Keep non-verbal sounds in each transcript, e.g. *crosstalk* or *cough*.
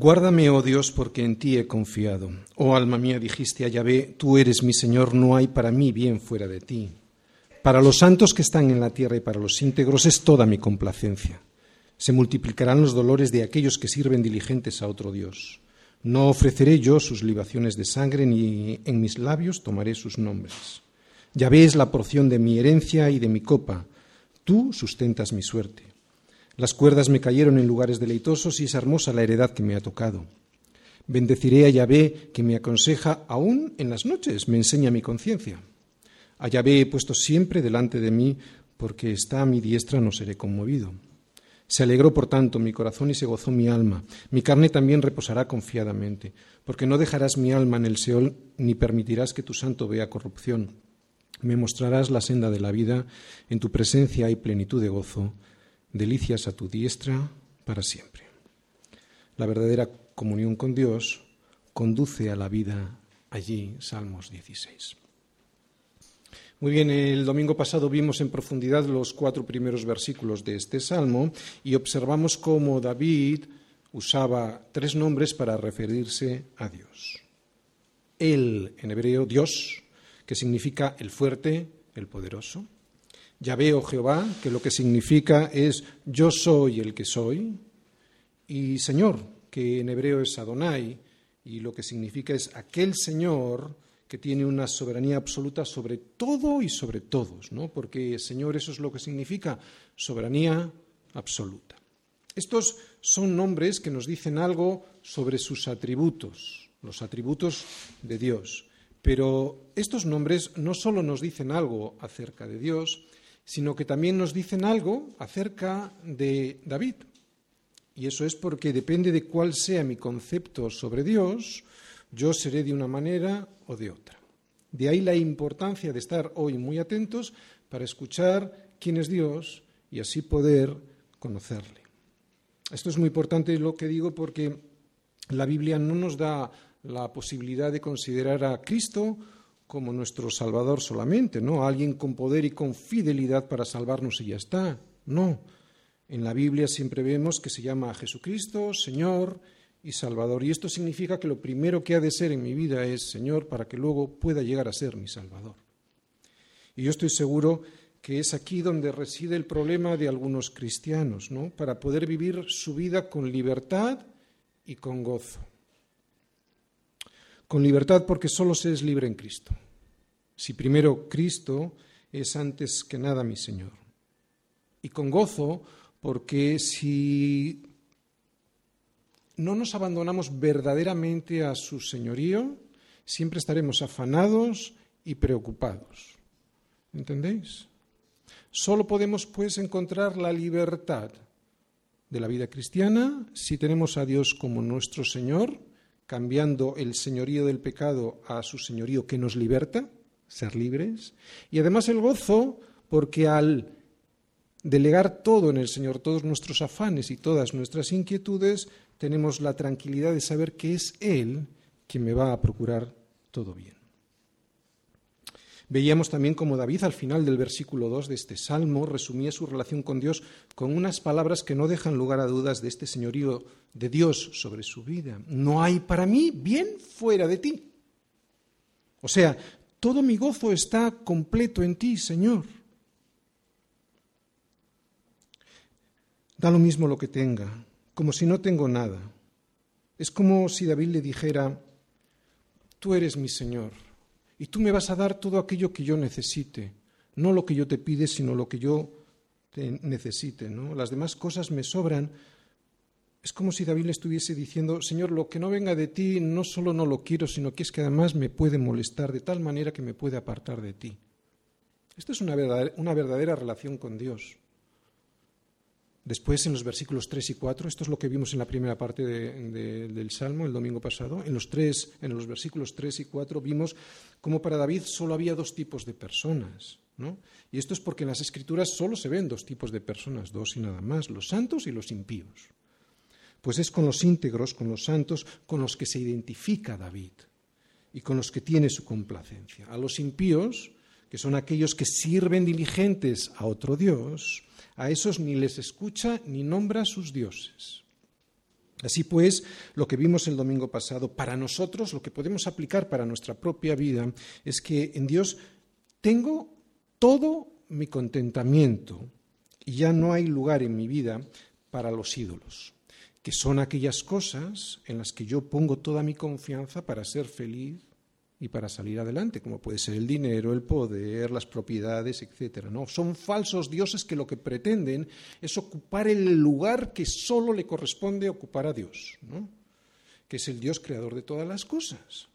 Guárdame, oh Dios, porque en ti he confiado. Oh alma mía, dijiste a Yahvé, tú eres mi Señor, no hay para mí bien fuera de ti. Para los santos que están en la tierra y para los íntegros es toda mi complacencia. Se multiplicarán los dolores de aquellos que sirven diligentes a otro Dios. No ofreceré yo sus libaciones de sangre, ni en mis labios tomaré sus nombres. Yahvé es la porción de mi herencia y de mi copa. Tú sustentas mi suerte. Las cuerdas me cayeron en lugares deleitosos y es hermosa la heredad que me ha tocado. Bendeciré a Yahvé que me aconseja aún en las noches, me enseña mi conciencia. A Yahvé he puesto siempre delante de mí, porque está a mi diestra no seré conmovido. Se alegró, por tanto, mi corazón y se gozó mi alma. Mi carne también reposará confiadamente, porque no dejarás mi alma en el Seol, ni permitirás que tu santo vea corrupción. Me mostrarás la senda de la vida, en tu presencia hay plenitud de gozo, delicias a tu diestra para siempre. La verdadera comunión con Dios conduce a la vida allí, Salmos 16. Muy bien, el domingo pasado vimos en profundidad los cuatro primeros versículos de este salmo y observamos cómo David usaba tres nombres para referirse a Dios. Él, en hebreo, Dios, que significa el fuerte, el poderoso. Yahvé o Jehová, que lo que significa es yo soy el que soy. Y Señor, que en hebreo es Adonai, y lo que significa es aquel Señor que tiene una soberanía absoluta sobre todo y sobre todos, ¿no? Porque, Señor, eso es lo que significa soberanía absoluta. Estos son nombres que nos dicen algo sobre sus atributos, los atributos de Dios. Pero estos nombres no solo nos dicen algo acerca de Dios, sino que también nos dicen algo acerca de David. Y eso es porque depende de cuál sea mi concepto sobre Dios, yo seré de una manera o de otra. De ahí la importancia de estar hoy muy atentos para escuchar quién es Dios y así poder conocerle. Esto es muy importante lo que digo porque la Biblia no nos da la posibilidad de considerar a Cristo como nuestro Salvador solamente, ¿no? Alguien con poder y con fidelidad para salvarnos y ya está. No. En la Biblia siempre vemos que se llama a Jesucristo Señor y Salvador. Y esto significa que lo primero que ha de ser en mi vida es Señor para que luego pueda llegar a ser mi Salvador. Y yo estoy seguro que es aquí donde reside el problema de algunos cristianos, ¿no? Para poder vivir su vida con libertad y con gozo. Con libertad porque solo se es libre en Cristo. Si primero Cristo es antes que nada mi Señor. Y con gozo porque si no nos abandonamos verdaderamente a su señorío, siempre estaremos afanados y preocupados. ¿Entendéis? Solo podemos, pues, encontrar la libertad de la vida cristiana si tenemos a Dios como nuestro Señor, cambiando el señorío del pecado a su señorío que nos liberta, ser libres, y además el gozo, porque al delegar todo en el Señor, todos nuestros afanes y todas nuestras inquietudes, tenemos la tranquilidad de saber que es Él quien me va a procurar todo bien. Veíamos también como David al final del versículo 2 de este salmo resumía su relación con Dios con unas palabras que no dejan lugar a dudas de este señorío de Dios sobre su vida. No hay para mí bien fuera de ti. O sea, todo mi gozo está completo en ti, Señor. Da lo mismo lo que tenga, como si no tengo nada. Es como si David le dijera, tú eres mi Señor y tú me vas a dar todo aquello que yo necesite, no lo que yo te pide, sino lo que yo te necesite. ¿no? Las demás cosas me sobran. Es como si David le estuviese diciendo, Señor, lo que no venga de ti no solo no lo quiero, sino que es que además me puede molestar de tal manera que me puede apartar de ti. Esto es una una verdadera relación con Dios. Después, en los versículos 3 y 4, esto es lo que vimos en la primera parte del Salmo el domingo pasado, en los, tres, en los versículos 3 y 4 vimos cómo para David solo había dos tipos de personas. ¿no? Y esto es porque en las Escrituras solo se ven dos tipos de personas, dos y nada más, los santos y los impíos. Pues es con los íntegros, con los santos, con los que se identifica David y con los que tiene su complacencia. A los impíos, que son aquellos que sirven diligentes a otro Dios, a esos ni les escucha ni nombra sus dioses. Así pues, lo que vimos el domingo pasado, para nosotros, lo que podemos aplicar para nuestra propia vida, es que en Dios tengo todo mi contentamiento y ya no hay lugar en mi vida para los ídolos, que son aquellas cosas en las que yo pongo toda mi confianza para ser feliz y para salir adelante, como puede ser el dinero, el poder, las propiedades, etcétera. No, son falsos dioses que lo que pretenden es ocupar el lugar que solo le corresponde ocupar a Dios, ¿no? que es el Dios creador de todas las cosas.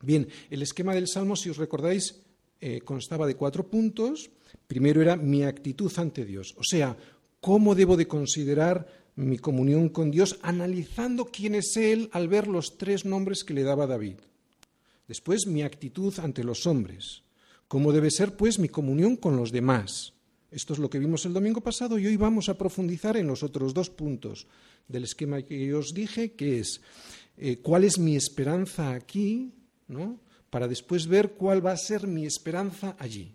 Bien, el esquema del Salmo, si os recordáis, eh, constaba de cuatro puntos. Primero era mi actitud ante Dios, o sea, cómo debo de considerar mi comunión con Dios, analizando quién es Él al ver los tres nombres que le daba David. Después, mi actitud ante los hombres. ¿Cómo debe ser, pues, mi comunión con los demás? Esto es lo que vimos el domingo pasado y hoy vamos a profundizar en los otros dos puntos del esquema que os dije, que es eh, cuál es mi esperanza aquí, ¿no? para después ver cuál va a ser mi esperanza allí.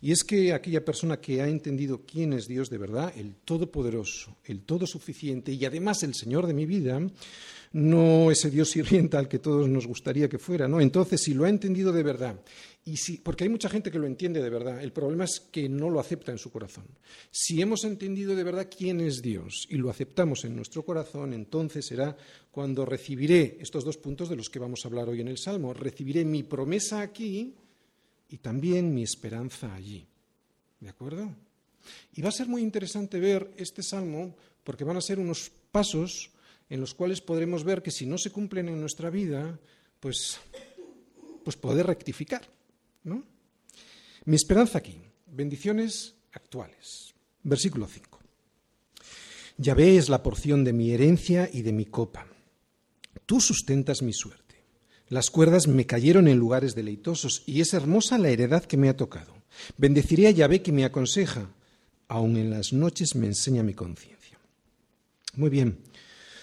Y es que aquella persona que ha entendido quién es Dios de verdad, el Todopoderoso, el Todo Suficiente y además el Señor de mi vida, no ese Dios sirvienta al que todos nos gustaría que fuera, ¿no? Entonces, si lo ha entendido de verdad, y si, porque hay mucha gente que lo entiende de verdad, el problema es que no lo acepta en su corazón. Si hemos entendido de verdad quién es Dios y lo aceptamos en nuestro corazón, entonces será cuando recibiré estos dos puntos de los que vamos a hablar hoy en el Salmo, recibiré mi promesa aquí, y también mi esperanza allí. ¿De acuerdo? Y va a ser muy interesante ver este salmo porque van a ser unos pasos en los cuales podremos ver que si no se cumplen en nuestra vida, pues, pues poder rectificar. ¿no? Mi esperanza aquí, bendiciones actuales. Versículo 5. Yahvé es la porción de mi herencia y de mi copa. Tú sustentas mi suerte. Las cuerdas me cayeron en lugares deleitosos y es hermosa la heredad que me ha tocado. Bendeciré a Yahvé que me aconseja, aun en las noches me enseña mi conciencia. Muy bien,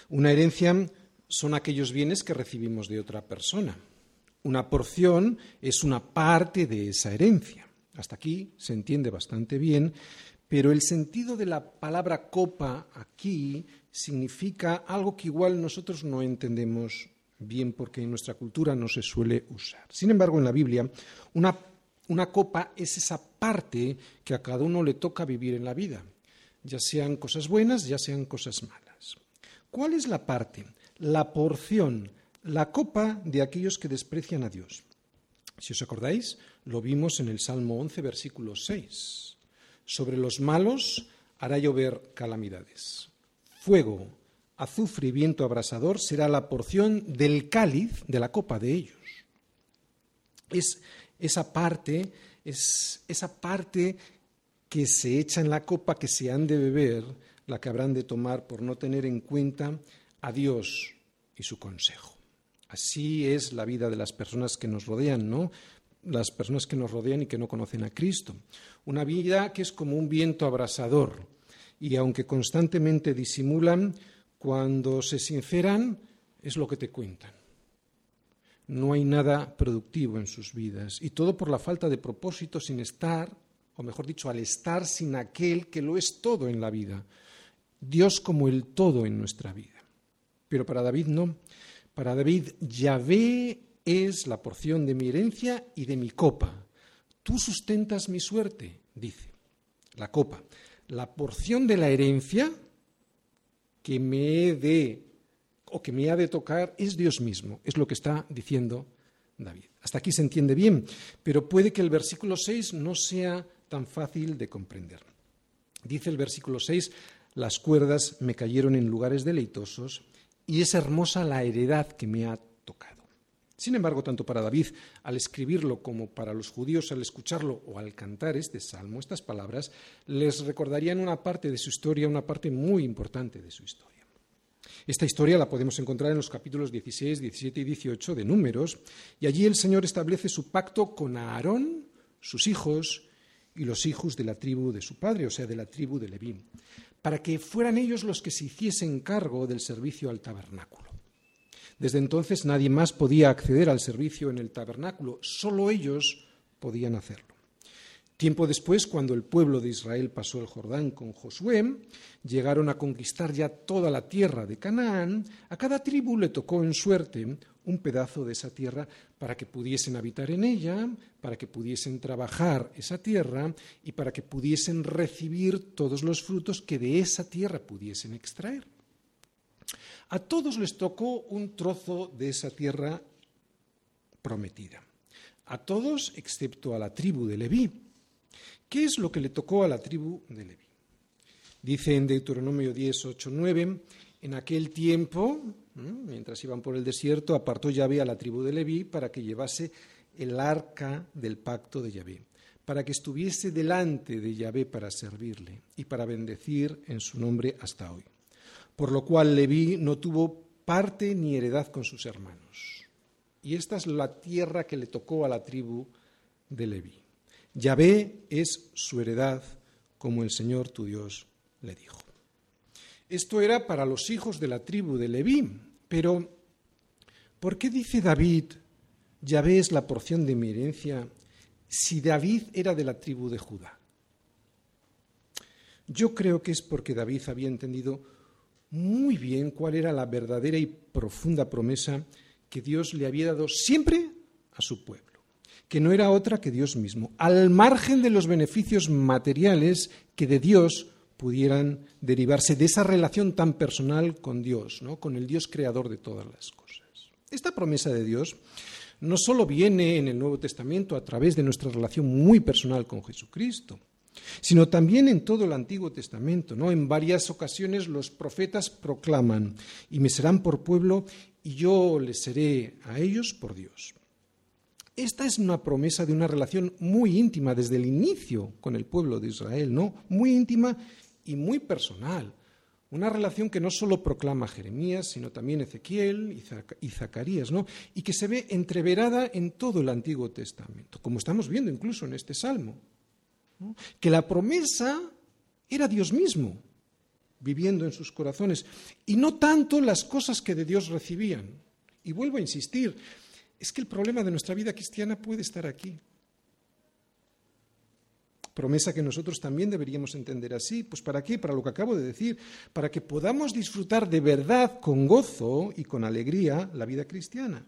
una herencia son aquellos bienes que recibimos de otra persona. Una porción es una parte de esa herencia. Hasta aquí se entiende bastante bien, pero el sentido de la palabra copa aquí significa algo que igual nosotros no entendemos bien porque en nuestra cultura no se suele usar. Sin embargo, en la Biblia, una, copa es esa parte que a cada uno le toca vivir en la vida, ya sean cosas buenas, ya sean cosas malas. ¿Cuál es la parte, la porción, la copa de aquellos que desprecian a Dios? Si os acordáis, lo vimos en el Salmo 11, versículo 6. Sobre los malos hará llover calamidades. Fuego, azufre y viento abrasador será la porción del cáliz de la copa de ellos. Es esa parte, es esa parte que se echa en la copa que se han de beber, la que habrán de tomar por no tener en cuenta a Dios y su consejo. Así es la vida de las personas que nos rodean, ¿no? Las personas que nos rodean y que no conocen a Cristo. Una vida que es como un viento abrasador y aunque constantemente disimulan, cuando se sinceran, es lo que te cuentan. No hay nada productivo en sus vidas. Y todo por la falta de propósito sin estar, o mejor dicho, al estar sin aquel que lo es todo en la vida. Dios como el todo en nuestra vida. Pero para David no. Para David, Yahvé es la porción de mi herencia y de mi copa. Tú sustentas mi suerte, dice. La copa. La porción de la herencia que me de o que me ha de tocar es Dios mismo, es lo que está diciendo David. Hasta aquí se entiende bien, pero puede que el versículo 6 no sea tan fácil de comprender. Dice el versículo 6, las cuerdas me cayeron en lugares deleitosos y es hermosa la heredad que me ha tocado. Sin embargo, tanto para David al escribirlo como para los judíos al escucharlo o al cantar este salmo, estas palabras, les recordarían una parte de su historia, una parte muy importante de su historia. Esta historia la podemos encontrar en los capítulos 16, 17 y 18 de Números, y allí el Señor establece su pacto con Aarón, sus hijos y los hijos de la tribu de su padre, o sea, de la tribu de Leví, para que fueran ellos los que se hiciesen cargo del servicio al tabernáculo. Desde entonces nadie más podía acceder al servicio en el tabernáculo, solo ellos podían hacerlo. Tiempo después, cuando el pueblo de Israel pasó el Jordán con Josué, llegaron a conquistar ya toda la tierra de Canaán, a cada tribu le tocó en suerte un pedazo de esa tierra para que pudiesen habitar en ella, para que pudiesen trabajar esa tierra y para que pudiesen recibir todos los frutos que de esa tierra pudiesen extraer. A todos les tocó un trozo de esa tierra prometida. A todos excepto a la tribu de Leví ¿Qué es lo que le tocó a la tribu de Leví? Dice en Deuteronomio 10, 8, 9, en aquel tiempo, mientras iban por el desierto, apartó Yahvé a la tribu de Leví para que llevase el arca del pacto de Yahvé, para que estuviese delante de Yahvé para servirle y para bendecir en su nombre hasta hoy. Por lo cual Leví no tuvo parte ni heredad con sus hermanos. Y esta es la tierra que le tocó a la tribu de Leví. Yahvé es su heredad, como el Señor tu Dios le dijo. Esto era para los hijos de la tribu de Leví, pero ¿por qué dice David, Yahvé es la porción de mi herencia, si David era de la tribu de Judá? Yo creo que es porque David había entendido muy bien cuál era la verdadera y profunda promesa que Dios le había dado siempre a su pueblo que no era otra que Dios mismo, al margen de los beneficios materiales que de Dios pudieran derivarse de esa relación tan personal con Dios, ¿no? con el Dios creador de todas las cosas. Esta promesa de Dios no solo viene en el Nuevo Testamento a través de nuestra relación muy personal con Jesucristo, sino también en todo el Antiguo Testamento. ¿no? En varias ocasiones los profetas proclaman, y me serán por pueblo, y yo les seré a ellos por Dios. Esta es una promesa de una relación muy íntima desde el inicio con el pueblo de Israel, ¿no? Muy íntima y muy personal. Una relación que no solo proclama Jeremías, sino también Ezequiel y Zacarías, ¿no? Y que se ve entreverada en todo el Antiguo Testamento, como estamos viendo incluso en este salmo. Que la promesa era Dios mismo, viviendo en sus corazones, y no tanto las cosas que de Dios recibían. Y vuelvo a insistir, es que el problema de nuestra vida cristiana puede estar aquí. Promesa que nosotros también deberíamos entender así. Pues ¿para qué? Para lo que acabo de decir. Para que podamos disfrutar de verdad, con gozo y con alegría, la vida cristiana.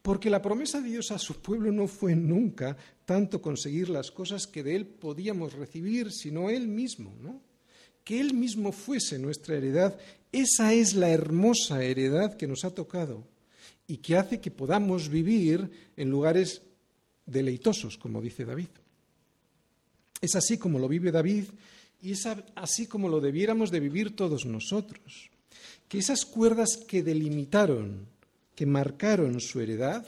Porque la promesa de Dios a su pueblo no fue nunca tanto conseguir las cosas que de Él podíamos recibir, sino Él mismo, ¿no? Que Él mismo fuese nuestra heredad. Esa es la hermosa heredad que nos ha tocado y que hace que podamos vivir en lugares deleitosos, como dice David. Es así como lo vive David y es así como lo debiéramos de vivir todos nosotros. Que esas cuerdas que delimitaron, que marcaron su heredad,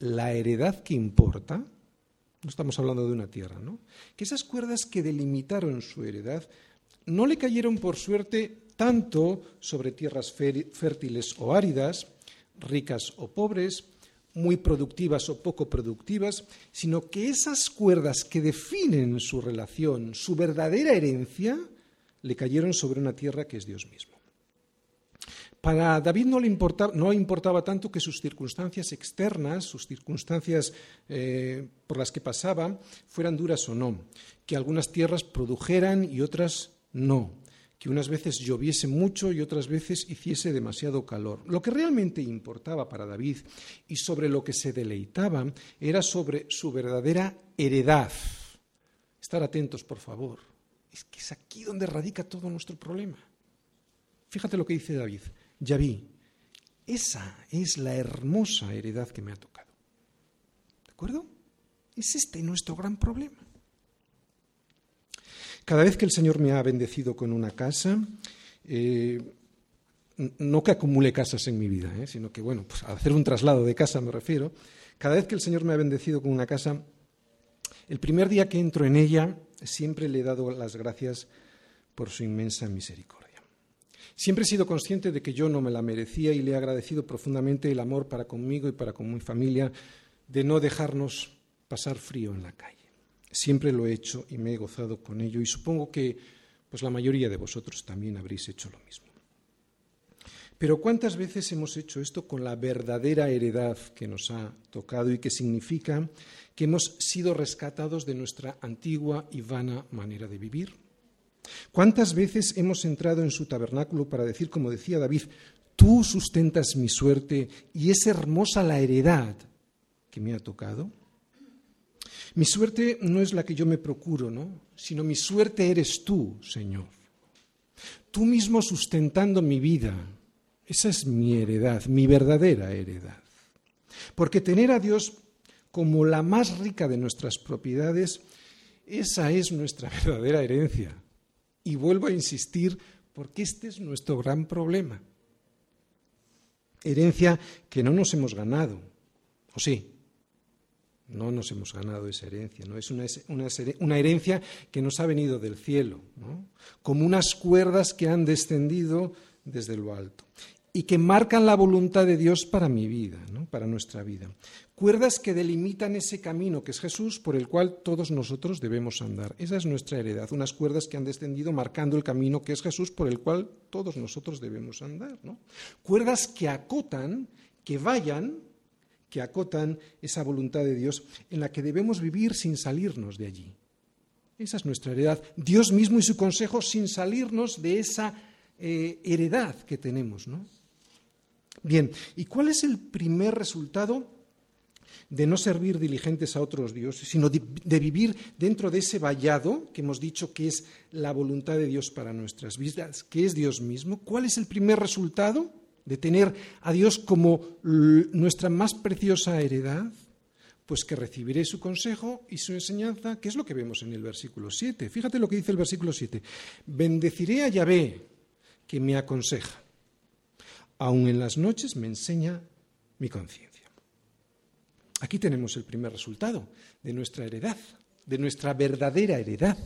la heredad que importa, no estamos hablando de una tierra, ¿no? Que esas cuerdas que delimitaron su heredad no le cayeron por suerte tanto sobre tierras fértiles o áridas, ricas o pobres, muy productivas o poco productivas, sino que esas cuerdas que definen su relación, su verdadera herencia, le cayeron sobre una tierra que es Dios mismo. Para David no le importaba, tanto que sus circunstancias externas, sus circunstancias eh, por las que pasaba, fueran duras o no, que algunas tierras produjeran y otras no, que unas veces lloviese mucho y otras veces hiciese demasiado calor. Lo que realmente importaba para David y sobre lo que se deleitaba era sobre su verdadera heredad. Estar atentos, por favor. Es que es aquí donde radica todo nuestro problema. Fíjate lo que dice David. Ya vi, esa es la hermosa heredad que me ha tocado. ¿De acuerdo? Es este nuestro gran problema. Cada vez que el Señor me ha bendecido con una casa, eh, no que acumule casas en mi vida, eh, sino que, bueno, pues hacer un traslado de casa me refiero, cada vez que el Señor me ha bendecido con una casa, el primer día que entro en ella, siempre le he dado las gracias por su inmensa misericordia. Siempre he sido consciente de que yo no me la merecía y le he agradecido profundamente el amor para conmigo y para con mi familia de no dejarnos pasar frío en la calle. Siempre lo he hecho y me he gozado con ello y supongo que pues la mayoría de vosotros también habréis hecho lo mismo. Pero ¿cuántas veces hemos hecho esto con la verdadera heredad que nos ha tocado y que significa que hemos sido rescatados de nuestra antigua y vana manera de vivir? ¿Cuántas veces hemos entrado en su tabernáculo para decir, como decía David, tú sustentas mi suerte y es hermosa la heredad que me ha tocado? Mi suerte no es la que yo me procuro, ¿no? Sino mi suerte eres tú, Señor. Tú mismo sustentando mi vida, esa es mi heredad, mi verdadera heredad. Porque tener a Dios como la más rica de nuestras propiedades, esa es nuestra *laughs* verdadera herencia. Y vuelvo a insistir, porque este es nuestro gran problema. Herencia que no nos hemos ganado, ¿o sí? No nos hemos ganado esa herencia, ¿no? Es una, herencia que nos ha venido del cielo, como unas cuerdas que han descendido desde lo alto y que marcan la voluntad de Dios para mi vida, para nuestra vida. Cuerdas que delimitan ese camino que es Jesús por el cual todos nosotros debemos andar. Esa es nuestra heredad, unas cuerdas que han descendido marcando el camino que es Jesús por el cual todos nosotros debemos andar. Cuerdas que acotan, que vayan, que acotan esa voluntad de Dios en la que debemos vivir sin salirnos de allí. Esa es nuestra heredad. Dios mismo y su consejo sin salirnos de esa eh, heredad que tenemos, ¿no? Bien, ¿y cuál es el primer resultado de no servir diligentes a otros dioses, sino de, vivir dentro de ese vallado que hemos dicho que es la voluntad de Dios para nuestras vidas, que es Dios mismo? ¿Cuál es el primer resultado de tener a Dios como nuestra más preciosa heredad? Pues que recibiré su consejo y su enseñanza, que es lo que vemos en el versículo 7. Fíjate lo que dice el versículo 7. Bendeciré a Yahvé, que me aconseja aun en las noches me enseña mi conciencia. Aquí tenemos el primer resultado de nuestra heredad, de nuestra verdadera heredad.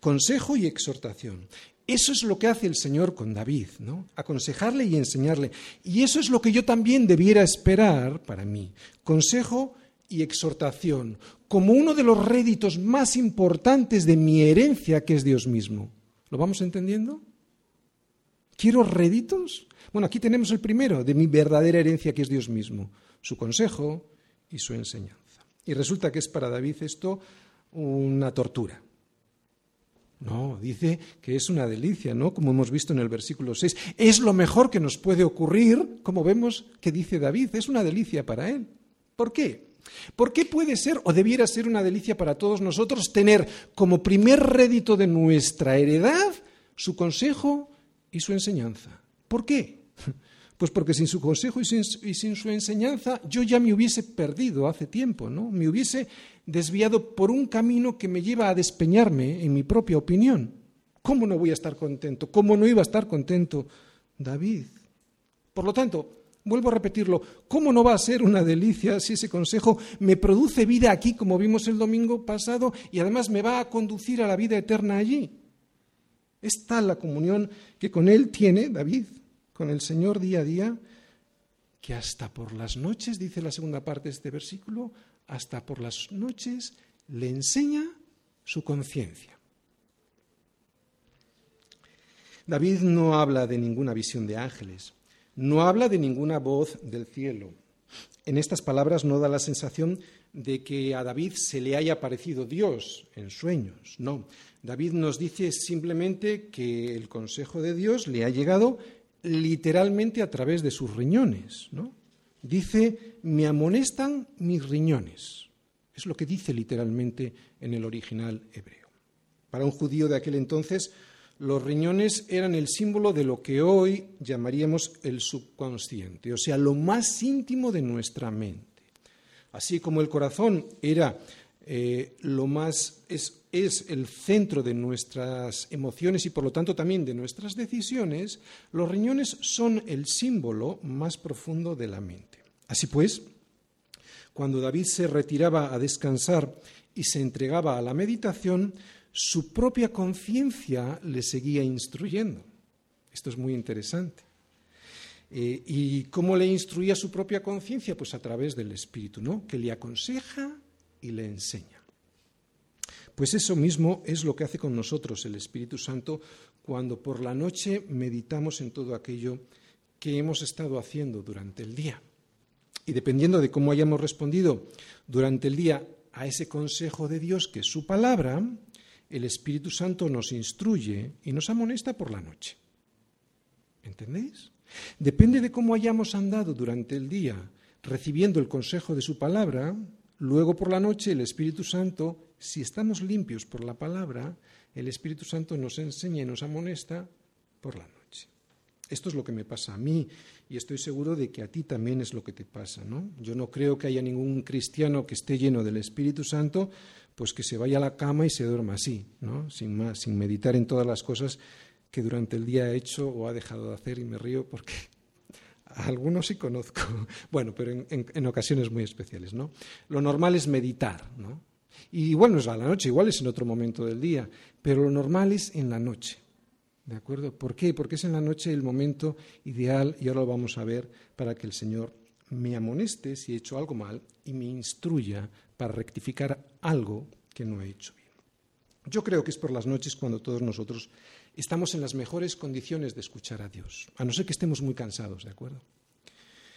Consejo y exhortación. Eso es lo que hace el Señor con David, ¿no? Aconsejarle y enseñarle. Y eso es lo que yo también debiera esperar para mí. Consejo y exhortación, como uno de los réditos más importantes de mi herencia, que es Dios mismo. ¿Lo vamos entendiendo? ¿Quiero réditos? Bueno, aquí tenemos el primero de mi verdadera herencia, que es Dios mismo, su consejo y su enseñanza. Y resulta que es para David esto una tortura. No, dice que es una delicia, ¿no? Como hemos visto en el versículo 6. Es lo mejor que nos puede ocurrir, como vemos que dice David, es una delicia para él. ¿Por qué? ¿Por qué puede ser o debiera ser una delicia para todos nosotros tener como primer rédito de nuestra heredad su consejo y su enseñanza? ¿Por qué? *laughs* Pues porque sin su consejo y sin, su enseñanza yo ya me hubiese perdido hace tiempo, ¿no? Me hubiese desviado por un camino que me lleva a despeñarme en mi propia opinión. ¿Cómo no voy a estar contento? ¿Cómo no iba a estar contento David? Por lo tanto, vuelvo a repetirlo, ¿cómo no va a ser una delicia si ese consejo me produce vida aquí, como vimos el domingo pasado, y además me va a conducir a la vida eterna allí? Es tal la comunión que con él tiene David con el Señor día a día, que hasta por las noches, dice la segunda parte de este versículo, hasta por las noches le enseña su conciencia. David no habla de ninguna visión de ángeles, no habla de ninguna voz del cielo. En estas palabras no da la sensación de que a David se le haya aparecido Dios en sueños. No, David nos dice simplemente que el consejo de Dios le ha llegado literalmente a través de sus riñones. ¿no? Dice, me amonestan mis riñones. Es lo que dice literalmente en el original hebreo. Para un judío de aquel entonces, los riñones eran el símbolo de lo que hoy llamaríamos el subconsciente, o sea, lo más íntimo de nuestra mente. Así como el corazón era eh, lo más es, el centro de nuestras emociones y por lo tanto también de nuestras decisiones, los riñones son el símbolo más profundo de la mente. Así pues, cuando David se retiraba a descansar y se entregaba a la meditación, su propia conciencia le seguía instruyendo. Esto es muy interesante. Eh, ¿Y cómo le instruía su propia conciencia? Pues a través del Espíritu, ¿no? Que le aconseja y le enseña. Pues eso mismo es lo que hace con nosotros el Espíritu Santo cuando por la noche meditamos en todo aquello qué hemos estado haciendo durante el día. Y dependiendo de cómo hayamos respondido durante el día a ese consejo de Dios, que es su palabra, el Espíritu Santo nos instruye y nos amonesta por la noche. ¿Entendéis? Depende de cómo hayamos andado durante el día recibiendo el consejo de su palabra, luego por la noche el Espíritu Santo, si estamos limpios por la palabra, el Espíritu Santo nos enseña y nos amonesta por la noche. Esto es lo que me pasa a mí y estoy seguro de que a ti también es lo que te pasa, ¿no? Yo no creo que haya ningún cristiano que esté lleno del Espíritu Santo, pues que se vaya a la cama y se duerma así, ¿no? Sin más, sin meditar en todas las cosas que durante el día ha hecho o ha dejado de hacer y me río porque *laughs* algunos sí conozco, *laughs* bueno, pero en, ocasiones muy especiales, ¿no? Lo normal es meditar, ¿no? Y igual no es a la noche, igual es en otro momento del día, pero lo normal es en la noche, ¿de acuerdo? ¿Por qué? Porque es en la noche el momento ideal, y ahora lo vamos a ver, para que el Señor me amoneste si he hecho algo mal y me instruya para rectificar algo que no he hecho bien. Yo creo que es por las noches cuando todos nosotros estamos en las mejores condiciones de escuchar a Dios, a no ser que estemos muy cansados, ¿de acuerdo?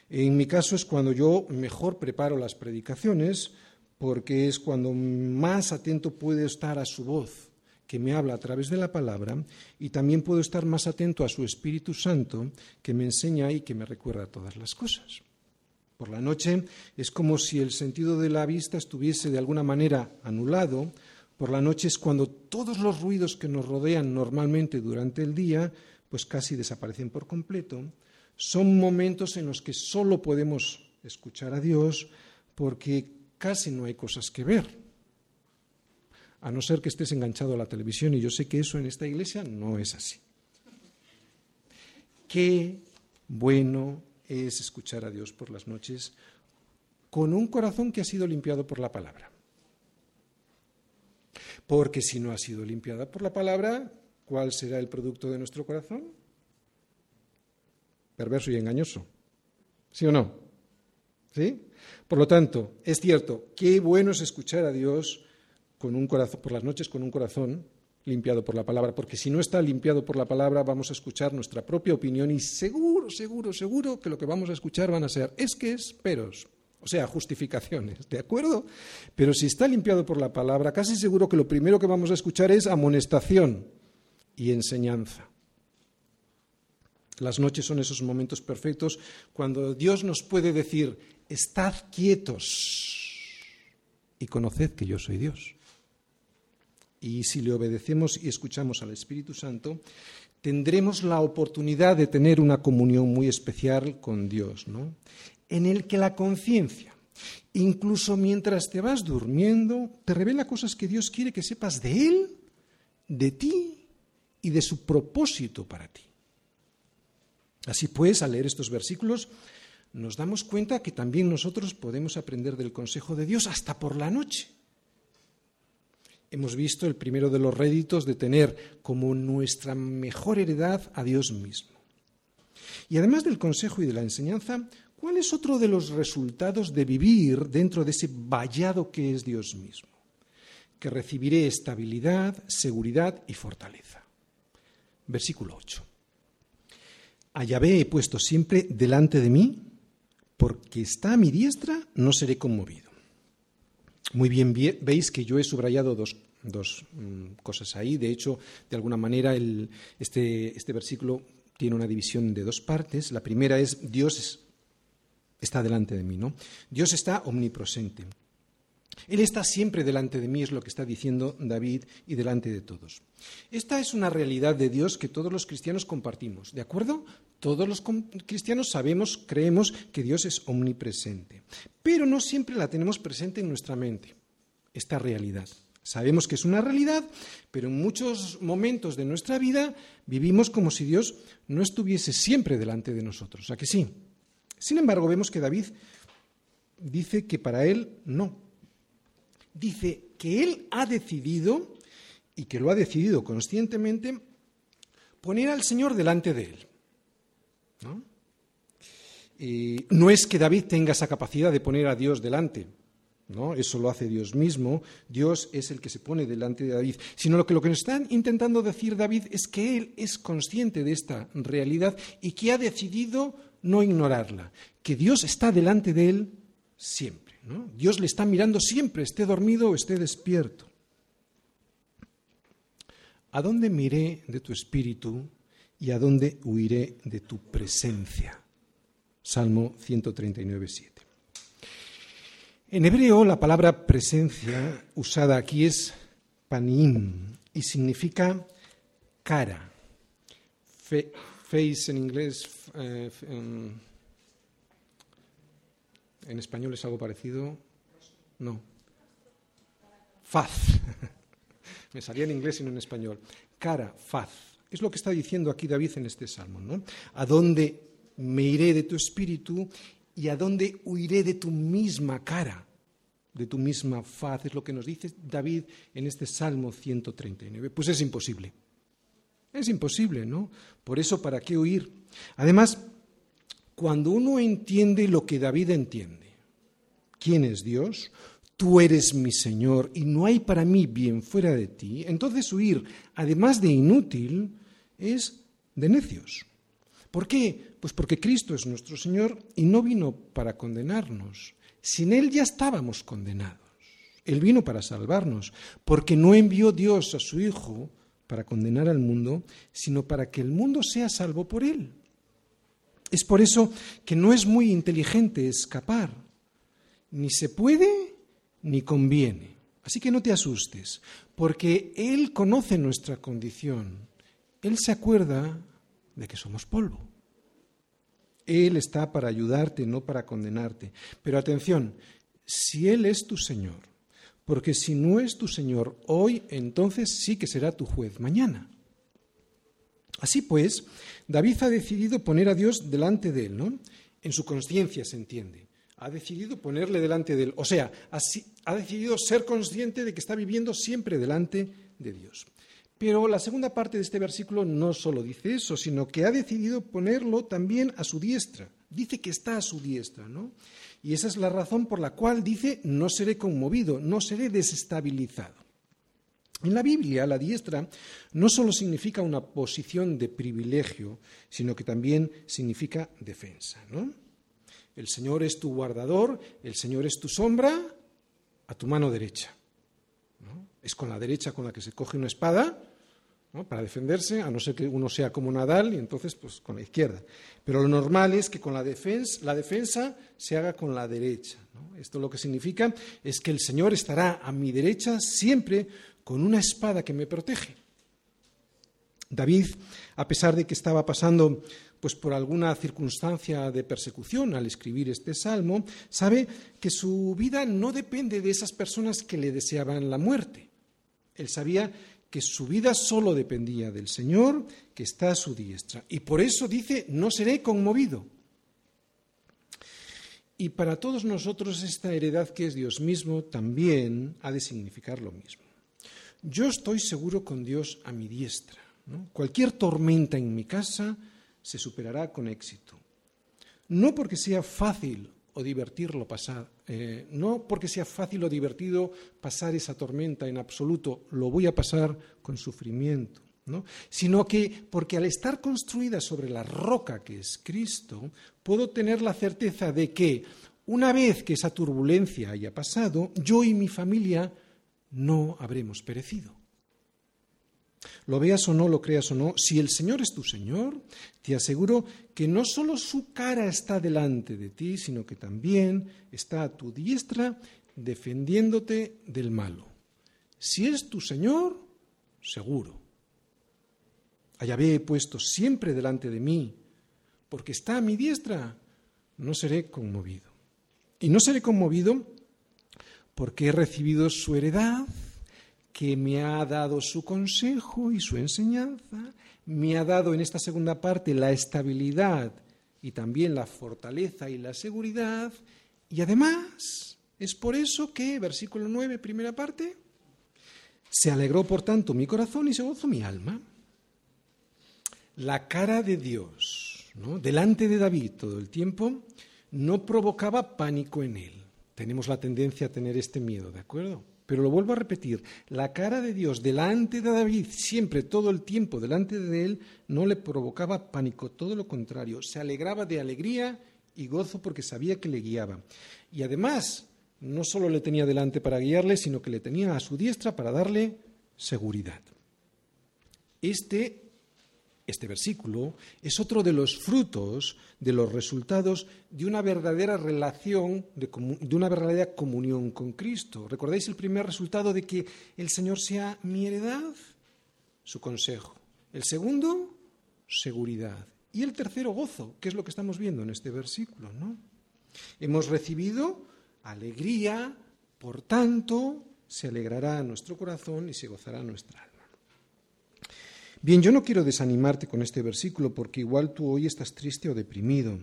En mi caso es cuando yo mejor preparo las predicaciones, porque es cuando más atento puedo estar a su voz, que me habla a través de la palabra, y también puedo estar más atento a su Espíritu Santo, que me enseña y que me recuerda todas las cosas. Por la noche es como si el sentido de la vista estuviese de alguna manera anulado, por la noche es cuando todos los ruidos que nos rodean normalmente durante el día, pues casi desaparecen por completo. Son momentos en los que solo podemos escuchar a Dios porque casi no hay cosas que ver. A no ser que estés enganchado a la televisión y yo sé que eso en esta iglesia no es así. Qué bueno es escuchar a Dios por las noches con un corazón que ha sido limpiado por la palabra. Porque si no ha sido limpiada por la palabra, ¿cuál será el producto de nuestro corazón? Perverso y engañoso. ¿Sí o no? ¿Sí? Por lo tanto, es cierto, qué bueno es escuchar a Dios con un corazón, por las noches con un corazón limpiado por la palabra, porque si no está limpiado por la palabra vamos a escuchar nuestra propia opinión y seguro, seguro, seguro que lo que vamos a escuchar van a ser es que es peros, o sea, justificaciones, ¿de acuerdo? Pero si está limpiado por la palabra, casi seguro que lo primero que vamos a escuchar es amonestación y enseñanza. Las noches son esos momentos perfectos cuando Dios nos puede decir, estad quietos y conoced que yo soy Dios. Y si le obedecemos y escuchamos al Espíritu Santo, tendremos la oportunidad de tener una comunión muy especial con Dios, ¿no? En el que la conciencia, incluso mientras te vas durmiendo, te revela cosas que Dios quiere que sepas de Él, de ti y de su propósito para ti. Así pues, al leer estos versículos, nos damos cuenta que también nosotros podemos aprender del consejo de Dios hasta por la noche. Hemos visto el primero de los réditos de tener como nuestra mejor heredad a Dios mismo. Y además del consejo y de la enseñanza, ¿Cuál es otro de los resultados de vivir dentro de ese vallado que es Dios mismo? Que recibiré estabilidad, seguridad y fortaleza. Versículo 8. A he puesto siempre delante de mí, porque está a mi diestra, no seré conmovido. Muy bien, veis que yo he subrayado dos, mm, cosas ahí. De hecho, de alguna manera, este, este versículo tiene una división de dos partes. La primera es Dios está delante de mí, ¿no? Dios está omnipresente. Él está siempre delante de mí, es lo que está diciendo David, y delante de todos. Esta es una realidad de Dios que todos los cristianos compartimos, ¿de acuerdo? Todos los cristianos sabemos, creemos que Dios es omnipresente, pero no siempre la tenemos presente en nuestra mente, esta realidad. Sabemos que es una realidad, pero en muchos momentos de nuestra vida vivimos como si Dios no estuviese siempre delante de nosotros. ¿A que sí? Sin embargo, vemos que David dice que para él no. Dice que él ha decidido, y que lo ha decidido conscientemente, poner al Señor delante de él. ¿No? no es que David tenga esa capacidad de poner a Dios delante. ¿no? Eso lo hace Dios mismo. Dios es el que se pone delante de David. Sino lo que, lo que nos está intentando decir David es que él es consciente de esta realidad y que ha decidido no ignorarla. Que Dios está delante de él siempre. Dios le está mirando siempre, esté dormido o esté despierto. ¿A dónde miré de tu espíritu y a dónde huiré de tu presencia? Salmo 139, 7. En hebreo la palabra presencia usada aquí es panim y significa cara. Face en inglés, eh, en, español es algo parecido. No. Faz. *laughs* Me salía en inglés y no en español. Cara, faz. Es lo que está diciendo aquí David en este salmo, ¿no? ¿A dónde me iré de tu espíritu y a dónde huiré de tu misma cara? De tu misma faz, es lo que nos dice David en este Salmo 139. Pues es imposible. Es imposible, ¿no? Por eso, ¿para qué huir? Además, cuando uno entiende lo que David entiende, ¿quién es Dios? tú eres mi Señor y no hay para mí bien fuera de ti, entonces huir, además de inútil, es de necios. ¿Por qué? Pues porque Cristo es nuestro Señor y no vino para condenarnos. Sin Él ya estábamos condenados. Él vino para salvarnos, porque no envió Dios a su Hijo para condenar al mundo, sino para que el mundo sea salvo por Él. Es por eso que no es muy inteligente escapar. Ni se puede ni conviene. Así que no te asustes, porque Él conoce nuestra condición. Él se acuerda de que somos polvo. Él está para ayudarte, no para condenarte. Pero atención, si Él es tu Señor, porque si no es tu Señor hoy, entonces sí que será tu juez mañana. Así pues, David ha decidido poner a Dios delante de él, ¿no? En su conciencia se entiende ha decidido ponerle delante de él. O sea, ha decidido ser consciente de que está viviendo siempre delante de Dios. Pero la segunda parte de este versículo no solo dice eso, sino que ha decidido ponerlo también a su diestra. Dice que está a su diestra, ¿no? Y esa es la razón por la cual dice, no seré conmovido, no seré desestabilizado. En la Biblia, la diestra no solo significa una posición de privilegio, sino que también significa defensa. El Señor es tu guardador, el Señor es tu sombra a tu mano derecha. Es con la derecha con la que se coge una espada para defenderse, a no ser que uno sea como Nadal y entonces pues con la izquierda. Pero lo normal es que con la defensa, la defensa se haga con la derecha. Esto lo que significa es que el Señor estará a mi derecha siempre con una espada que me protege. David, a pesar de que estaba pasando pues por alguna circunstancia de persecución al escribir este salmo, sabe que su vida no depende de esas personas que le deseaban la muerte. Él sabía que su vida solo dependía del Señor que está a su diestra. Y por eso dice, no seré conmovido. Y para todos nosotros esta heredad que es Dios mismo también ha de significar lo mismo. Yo estoy seguro con Dios a mi diestra. Cualquier tormenta en mi casa, se superará con éxito. No porque sea fácil o divertirlo pasar, eh, no porque sea fácil o divertido pasar esa tormenta en absoluto, lo voy a pasar con sufrimiento, ¿no? sino que porque al estar construida sobre la roca que es Cristo, puedo tener la certeza de que una vez que esa turbulencia haya pasado, yo y mi familia no habremos perecido. Lo veas o no, lo creas o no, si el Señor es tu Señor, te aseguro que no solo su cara está delante de ti, sino que también está a tu diestra defendiéndote del malo. Si es tu Señor, seguro. Allá he puesto siempre delante de mí, porque está a mi diestra, no seré conmovido. Y no seré conmovido porque he recibido su heredad que me ha dado su consejo y su enseñanza, me ha dado en esta segunda parte la estabilidad y también la fortaleza y la seguridad, y además es por eso que, versículo 9, primera parte, se alegró por tanto mi corazón y se gozó mi alma. La cara de Dios, ¿no? delante de David todo el tiempo, no provocaba pánico en él. tenemos la tendencia a tener este miedo, ¿de acuerdo? Pero lo vuelvo a repetir, la cara de Dios delante de David, siempre, todo el tiempo, delante de él, no le provocaba pánico, todo lo contrario, se alegraba de alegría y gozo porque sabía que le guiaba. Y además, no solo le tenía delante para guiarle, sino que le tenía a su diestra para darle seguridad. Este este versículo es otro de los frutos, de los resultados de una verdadera relación, de, una verdadera comunión con Cristo. ¿Recordáis el primer resultado de que el Señor sea mi heredad? Su consejo. El segundo, seguridad. Y el tercero, gozo, que es lo que estamos viendo en este versículo. ¿no? Hemos recibido alegría, por tanto, se alegrará nuestro corazón y se gozará nuestra alma. Bien, yo no quiero desanimarte con este versículo porque igual tú hoy estás triste o deprimido.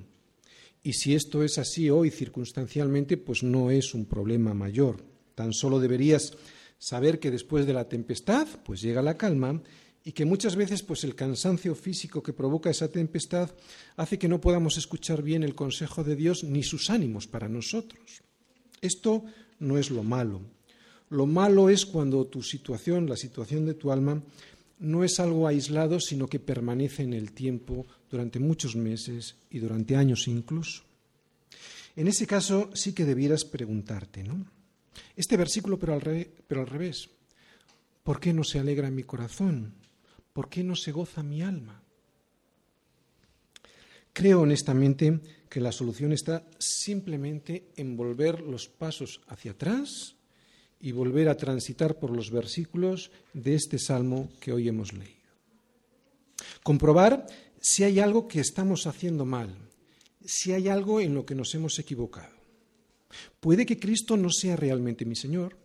Y si esto es así hoy circunstancialmente, pues no es un problema mayor. Tan solo deberías saber que después de la tempestad, pues llega la calma y que muchas veces pues el cansancio físico que provoca esa tempestad hace que no podamos escuchar bien el consejo de Dios ni sus ánimos para nosotros. Esto no es lo malo. Lo malo es cuando tu situación, la situación de tu alma, no es algo aislado, sino que permanece en el tiempo durante muchos meses y durante años incluso. En ese caso sí que debieras preguntarte, ¿no? Este versículo, pero al, revés. ¿Por qué no se alegra mi corazón? ¿Por qué no se goza mi alma? Creo honestamente que la solución está simplemente en volver los pasos hacia atrás y volver a transitar por los versículos de este salmo que hoy hemos leído. Comprobar si hay algo que estamos haciendo mal, si hay algo en lo que nos hemos equivocado. Puede que Cristo no sea realmente mi Señor,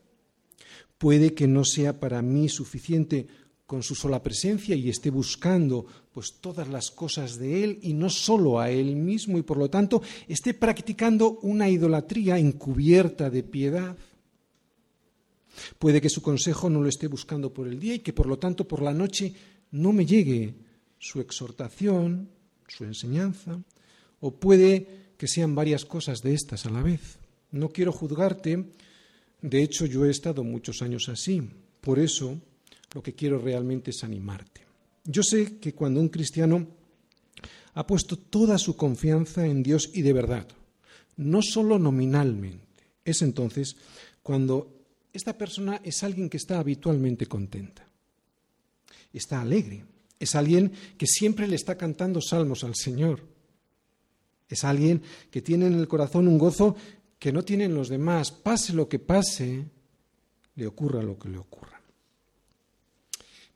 puede que no sea para mí suficiente con su sola presencia y esté buscando pues todas las cosas de él y no solo a él mismo y por lo tanto esté practicando una idolatría encubierta de piedad. Puede que su consejo no lo esté buscando por el día y que por lo tanto por la noche no me llegue su exhortación, su enseñanza, o puede que sean varias cosas de estas a la vez. No quiero juzgarte, de hecho yo he estado muchos años así, por eso lo que quiero realmente es animarte. Yo sé que cuando un cristiano ha puesto toda su confianza en Dios y de verdad, no solo nominalmente, es entonces cuando esta persona es alguien que está habitualmente contenta, está alegre, es alguien que siempre le está cantando salmos al Señor, es alguien que tiene en el corazón un gozo que no tienen los demás, pase lo que pase, le ocurra lo que le ocurra.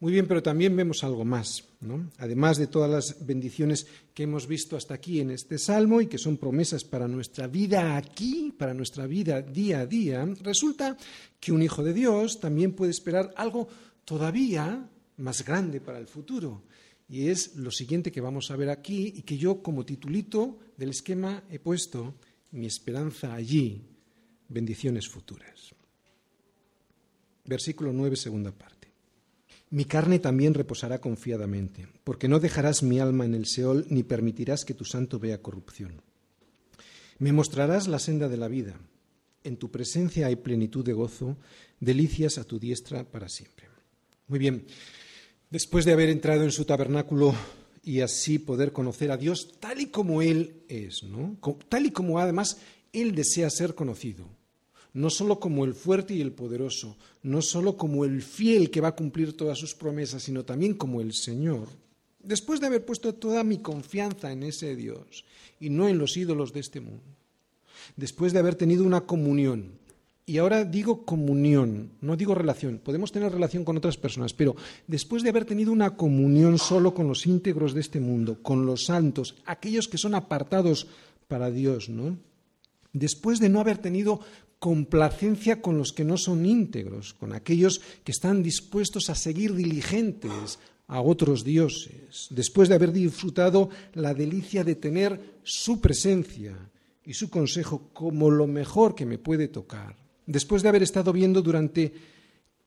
Muy bien, pero también vemos algo más, ¿no? Además de todas las bendiciones que hemos visto hasta aquí en este salmo y que son promesas para nuestra vida aquí, para nuestra vida día a día, resulta que un hijo de Dios también puede esperar algo todavía más grande para el futuro. Y es lo siguiente que vamos a ver aquí y que yo como titulito del esquema he puesto mi esperanza allí, bendiciones futuras. Versículo 9, segunda parte. Mi carne también reposará confiadamente, porque no dejarás mi alma en el Seol ni permitirás que tu santo vea corrupción. Me mostrarás la senda de la vida. En tu presencia hay plenitud de gozo, delicias a tu diestra para siempre. Muy bien, después de haber entrado en su tabernáculo y así poder conocer a Dios tal y como Él es, ¿no? tal y como además Él desea ser conocido no solo como el fuerte y el poderoso, no solo como el fiel que va a cumplir todas sus promesas, sino también como el Señor, después de haber puesto toda mi confianza en ese Dios y no en los ídolos de este mundo, después de haber tenido una comunión, y ahora digo comunión, no digo relación, podemos tener relación con otras personas, pero después de haber tenido una comunión solo con los íntegros de este mundo, con los santos, aquellos que son apartados para Dios, ¿no? Después de no haber tenido complacencia con los que no son íntegros, con aquellos que están dispuestos a seguir diligentes a otros dioses, después de haber disfrutado la delicia de tener su presencia y su consejo como lo mejor que me puede tocar, después de haber estado viendo durante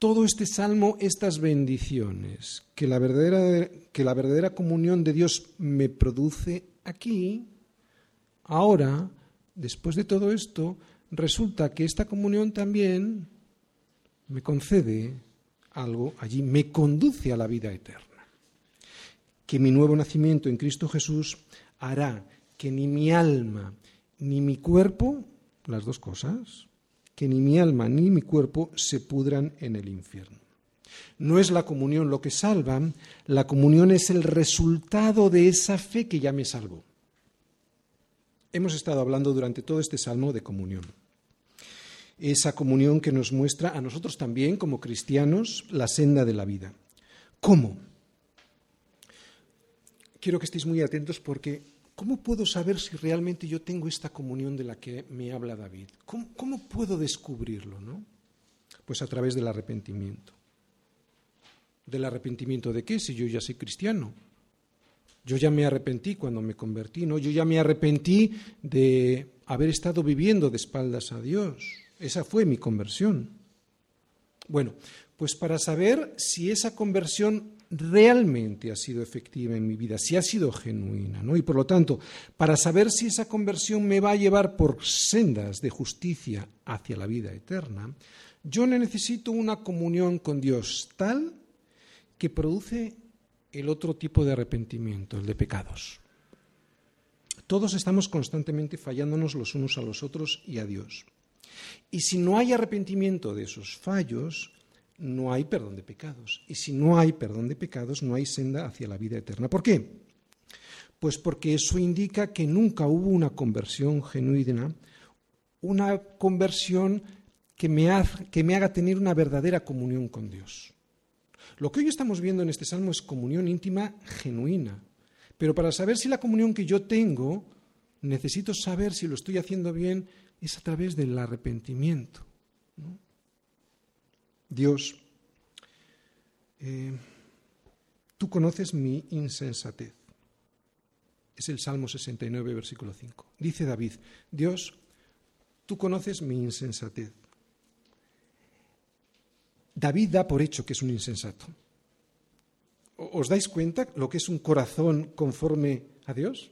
todo este salmo estas bendiciones que la verdadera, que la verdadera comunión de Dios me produce aquí, ahora, después de todo esto, resulta que esta comunión también me concede algo allí, me conduce a la vida eterna. Que mi nuevo nacimiento en Cristo Jesús hará que ni mi alma ni mi cuerpo, las dos cosas, que ni mi alma ni mi cuerpo se pudran en el infierno. No es la comunión lo que salva, la comunión es el resultado de esa fe que ya me salvó. Hemos estado hablando durante todo este salmo de comunión. Esa comunión que nos muestra a nosotros también, como cristianos, la senda de la vida. ¿Cómo? Quiero que estéis muy atentos porque ¿cómo puedo saber si realmente yo tengo esta comunión de la que me habla David? ¿Cómo, puedo descubrirlo? ¿no? Pues a través del arrepentimiento. ¿Del arrepentimiento de qué? Si yo ya soy cristiano. Yo ya me arrepentí cuando me convertí, ¿no? Yo ya me arrepentí de haber estado viviendo de espaldas a Dios. Esa fue mi conversión. Bueno, pues para saber si esa conversión realmente ha sido efectiva en mi vida, si ha sido genuina, ¿no? Y por lo tanto, para saber si esa conversión me va a llevar por sendas de justicia hacia la vida eterna, yo necesito una comunión con Dios tal que produce el otro tipo de arrepentimiento, el de pecados. Todos estamos constantemente fallándonos los unos a los otros y a Dios. Y si no hay arrepentimiento de esos fallos, no hay perdón de pecados. Y si no hay perdón de pecados, no hay senda hacia la vida eterna. ¿Por qué? Pues porque eso indica que nunca hubo una conversión genuina, una conversión que me, haga, tener una verdadera comunión con Dios. Lo que hoy estamos viendo en este salmo es comunión íntima genuina. Pero para saber si la comunión que yo tengo, necesito saber si lo estoy haciendo bien, es a través del arrepentimiento. Dios, eh, tú conoces mi insensatez. Es el Salmo 69, versículo 5. Dice David, Dios, tú conoces mi insensatez. David da por hecho que es un insensato. ¿Os dais cuenta lo que es un corazón conforme a Dios?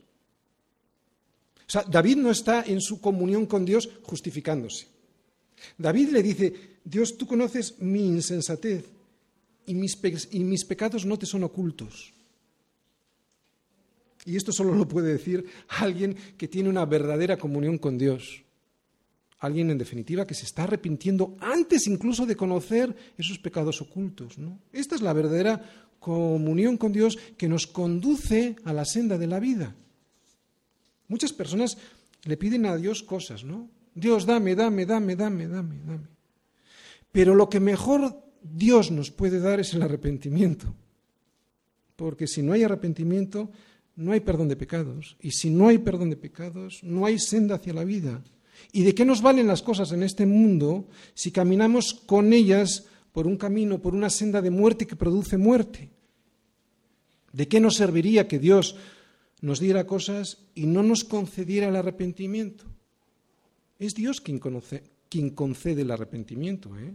O sea, David no está en su comunión con Dios justificándose. David le dice, Dios, tú conoces mi insensatez y mis, y mis pecados no te son ocultos. Y esto solo lo puede decir alguien que tiene una verdadera comunión con Dios. Alguien, en definitiva, que se está arrepintiendo antes incluso de conocer esos pecados ocultos. Esta es la verdadera comunión con Dios que nos conduce a la senda de la vida. Muchas personas le piden a Dios cosas, ¿no? Dios, dame, dame, dame, dame, dame, dame. Pero lo que mejor Dios nos puede dar es el arrepentimiento. Porque si no hay arrepentimiento, no hay perdón de pecados. Y si no hay perdón de pecados, no hay senda hacia la vida. ¿Y de qué nos valen las cosas en este mundo si caminamos con ellas por un camino, por una senda de muerte que produce muerte? ¿De qué nos serviría que Dios nos diera cosas y no nos concediera el arrepentimiento? Es Dios quien, concede el arrepentimiento. ¿eh?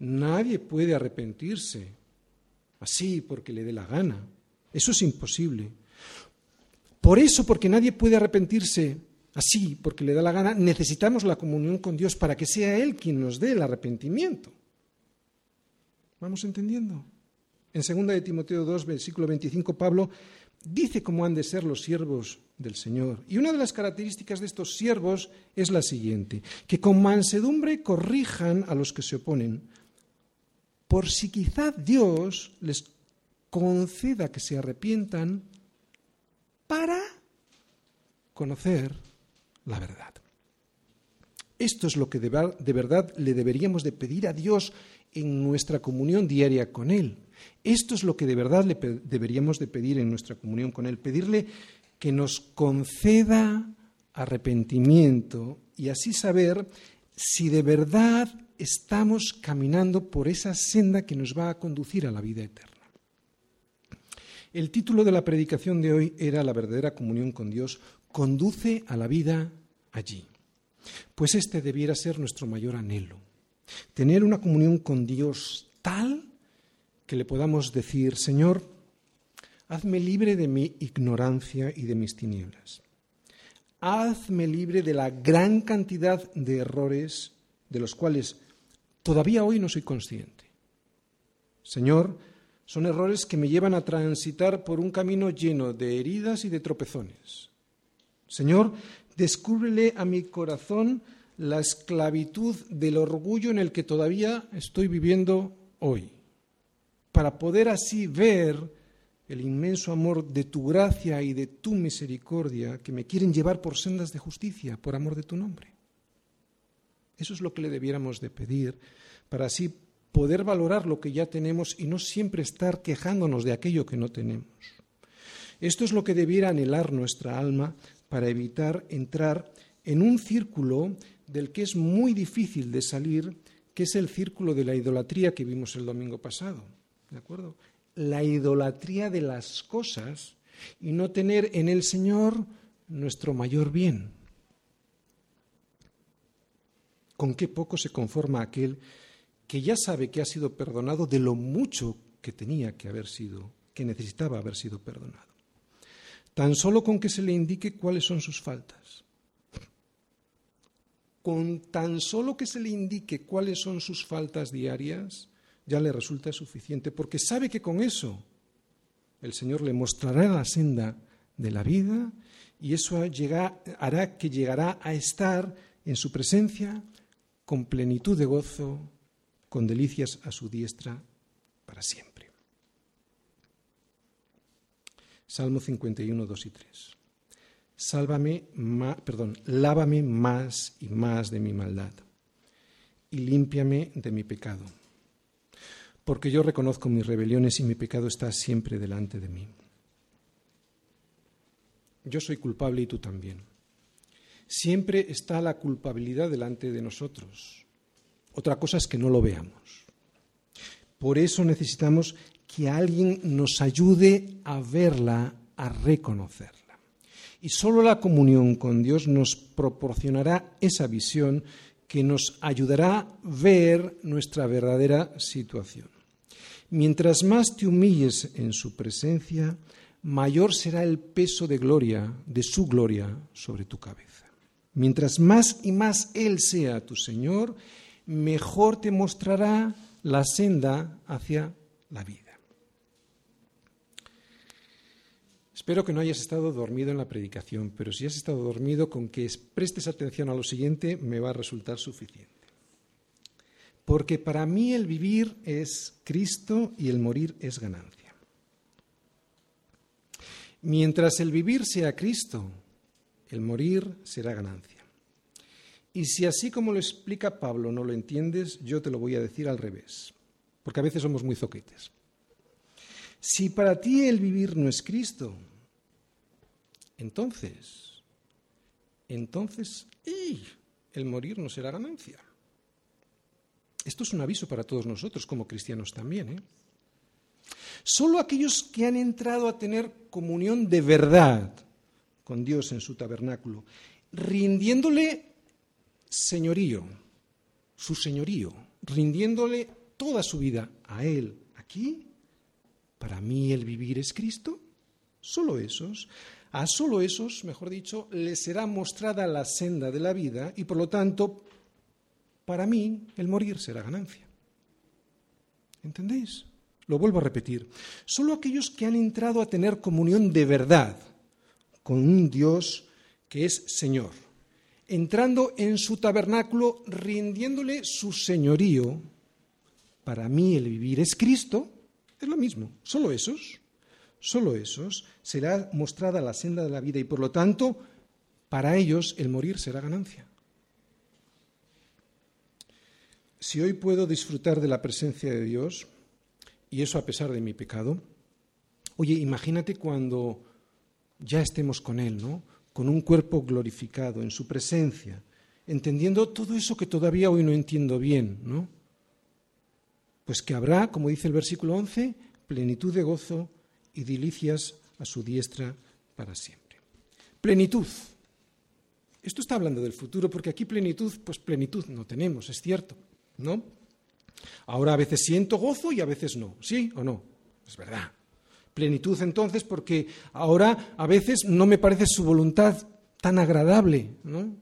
Nadie puede arrepentirse así porque le dé la gana. Eso es imposible. Por eso, porque nadie puede arrepentirse así porque le da la gana, necesitamos la comunión con Dios para que sea Él quien nos dé el arrepentimiento. ¿Vamos entendiendo? En 2 de Timoteo 2, versículo 25, Pablo dice cómo han de ser los siervos del Señor. Y una de las características de estos siervos es la siguiente, que con mansedumbre corrijan a los que se oponen, por si quizá Dios les conceda que se arrepientan para conocer la verdad. Esto es lo que de verdad le deberíamos de pedir a Dios en nuestra comunión diaria con Él. Esto es lo que de verdad le deberíamos de pedir en nuestra comunión con Él, pedirle que nos conceda arrepentimiento y así saber si de verdad estamos caminando por esa senda que nos va a conducir a la vida eterna. El título de la predicación de hoy era La verdadera comunión con Dios conduce a la vida allí. Pues este debiera ser nuestro mayor anhelo, tener una comunión con Dios tal que le podamos decir, Señor, hazme libre de mi ignorancia y de mis tinieblas. hazme libre de la gran cantidad de errores de los cuales todavía hoy no soy consciente. Señor, son errores que me llevan a transitar por un camino lleno de heridas y de tropezones. Señor, descúbrele a mi corazón la esclavitud del orgullo en el que todavía estoy viviendo hoy, para poder así ver el inmenso amor de tu gracia y de tu misericordia que me quieren llevar por sendas de justicia, por amor de tu nombre. Eso es lo que le debiéramos de pedir para así poder valorar lo que ya tenemos y no siempre estar quejándonos de aquello que no tenemos. Esto es lo que debiera anhelar nuestra alma para evitar entrar en un círculo del que es muy difícil de salir, que es el círculo de la idolatría que vimos el domingo pasado. ¿De acuerdo? La idolatría de las cosas y no tener en el Señor nuestro mayor bien. Con qué poco se conforma aquel que ya sabe que ha sido perdonado de lo mucho que tenía que haber sido, que necesitaba haber sido perdonado. Tan solo con que se le indique cuáles son sus faltas. Con tan solo que se le indique cuáles son sus faltas diarias, ya le resulta suficiente, porque sabe que con eso el Señor le mostrará la senda de la vida y eso hará que llegará a estar en su presencia con plenitud de gozo, con delicias a su diestra para siempre. Salmo 51, 2 y 3. Sálvame, perdón, lávame más y más de mi maldad y límpiame de mi pecado, porque yo reconozco mis rebeliones y mi pecado está siempre delante de mí. Yo soy culpable y tú también. Siempre está la culpabilidad delante de nosotros. Otra cosa es que no lo veamos. Por eso necesitamos que alguien nos ayude a verla, a reconocerla. Y solo la comunión con Dios nos proporcionará esa visión que nos ayudará a ver nuestra verdadera situación. Mientras más te humilles en su presencia, mayor será el peso de gloria, de su gloria, sobre tu cabeza. Mientras más y más Él sea tu Señor, mejor te mostrará la senda hacia la vida. Espero que no hayas estado dormido en la predicación, pero si has estado dormido, con que prestes atención a lo siguiente me va a resultar suficiente. Porque para mí el vivir es Cristo y el morir es ganancia. Mientras el vivir sea Cristo, el morir será ganancia. Y si así como lo explica Pablo no lo entiendes, yo te lo voy a decir al revés, porque a veces somos muy zoquetes. Si para ti el vivir no es Cristo, entonces, entonces, el morir no será ganancia. Esto es un aviso para todos nosotros como cristianos también. ¿eh? Solo aquellos que han entrado a tener comunión de verdad con Dios en su tabernáculo, rindiéndole señorío, su señorío, rindiéndole toda su vida a Él aquí, para mí el vivir es Cristo, solo esos, a solo esos, mejor dicho, les será mostrada la senda de la vida y por lo tanto, para mí el morir será ganancia. ¿Entendéis? Lo vuelvo a repetir. Solo aquellos que han entrado a tener comunión de verdad con un Dios que es Señor entrando en su tabernáculo, rindiéndole su señorío. Para mí el vivir es Cristo, es lo mismo, solo esos, solo esos, será mostrada la senda de la vida y por lo tanto, para ellos el morir será ganancia. Si hoy puedo disfrutar de la presencia de Dios, y eso a pesar de mi pecado, oye, imagínate cuando ya estemos con Él, ¿no? con un cuerpo glorificado en su presencia, entendiendo todo eso que todavía hoy no entiendo bien, ¿no? Pues que habrá, como dice el versículo 11, plenitud de gozo y delicias a su diestra para siempre. Plenitud. Esto está hablando del futuro porque aquí plenitud, pues plenitud no tenemos, es cierto, ¿no? Ahora a veces siento gozo y a veces no, ¿sí o no? Es verdad. Plenitud entonces porque ahora a veces no me parece su voluntad tan agradable, ¿no?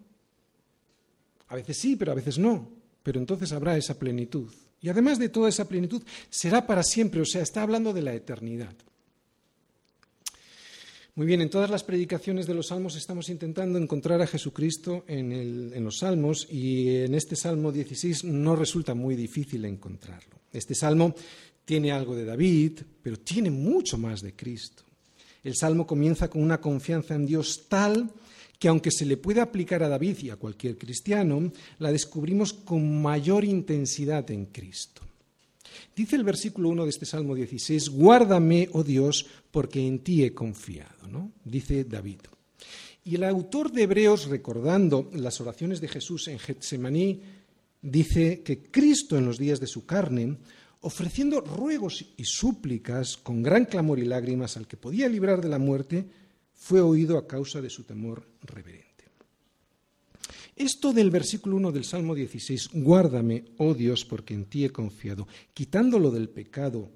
A veces sí, pero a veces no. Pero entonces habrá esa plenitud. Y además de toda esa plenitud, será para siempre, o sea, está hablando de la eternidad. Muy bien, en todas las predicaciones de los salmos estamos intentando encontrar a Jesucristo en, los salmos y en este Salmo 16 no resulta muy difícil encontrarlo. Este salmo tiene algo de David, pero tiene mucho más de Cristo. El salmo comienza con una confianza en Dios tal que aunque se le puede aplicar a David y a cualquier cristiano, la descubrimos con mayor intensidad en Cristo. Dice el versículo 1 de este Salmo 16, guárdame, oh Dios, porque en ti he confiado, ¿no? Dice David. Y el autor de Hebreos, recordando las oraciones de Jesús en Getsemaní, dice que Cristo en los días de su carne, ofreciendo ruegos y súplicas con gran clamor y lágrimas al que podía librar de la muerte, fue oído a causa de su temor reverente. Esto del versículo 1 del Salmo 16, guárdame, oh Dios, porque en ti he confiado, quitándolo del pecado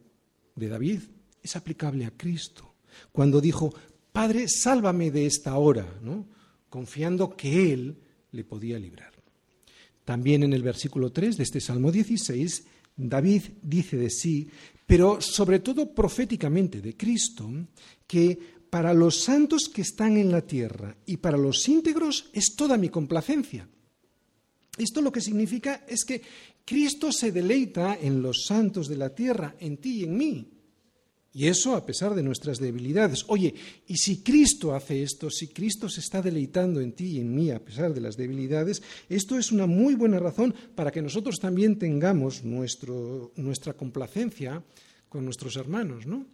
de David, es aplicable a Cristo. Cuando dijo, Padre, sálvame de esta hora, ¿no? confiando que Él le podía librar. También en el versículo 3 de este Salmo 16, David dice de sí, pero sobre todo proféticamente de Cristo, que para los santos que están en la tierra y para los íntegros es toda mi complacencia. Esto lo que significa es que Cristo se deleita en los santos de la tierra, en ti y en mí. Y eso a pesar de nuestras debilidades. Oye, y si Cristo hace esto, si Cristo se está deleitando en ti y en mí a pesar de las debilidades, esto es una muy buena razón para que nosotros también tengamos nuestro, nuestra complacencia con nuestros hermanos, ¿no?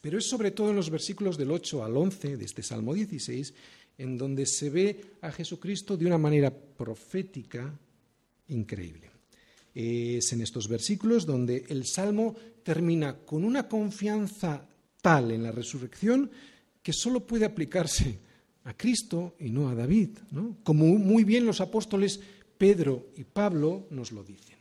Pero es sobre todo en los versículos del 8 al 11 de este Salmo 16 en donde se ve a Jesucristo de una manera profética increíble. Es en estos versículos donde el Salmo termina con una confianza tal en la resurrección que solo puede aplicarse a Cristo y no a David, como muy bien los apóstoles Pedro y Pablo nos lo dicen.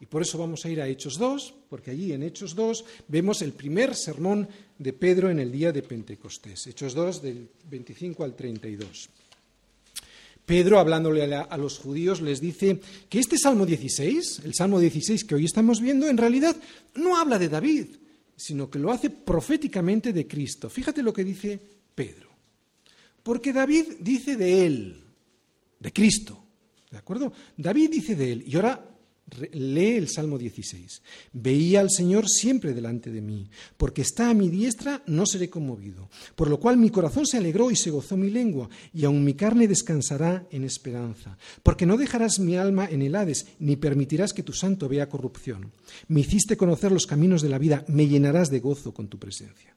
Y por eso vamos a ir a Hechos 2, porque allí en Hechos 2 vemos el primer sermón de Pedro en el día de Pentecostés. Hechos 2 del 25 al 32. Pedro, hablándole a, los judíos, les dice que este Salmo 16, el Salmo 16 que hoy estamos viendo, en realidad no habla de David, sino que lo hace proféticamente de Cristo. Fíjate lo que dice Pedro. Porque David dice de él, de Cristo. ¿De acuerdo? David dice de él. Y ahora Lee el Salmo 16. Veía al Señor siempre delante de mí, porque está a mi diestra, no seré conmovido. Por lo cual mi corazón se alegró y se gozó mi lengua, y aun mi carne descansará en esperanza. Porque no dejarás mi alma en el ni permitirás que tu santo vea corrupción. Me hiciste conocer los caminos de la vida, me llenarás de gozo con tu presencia.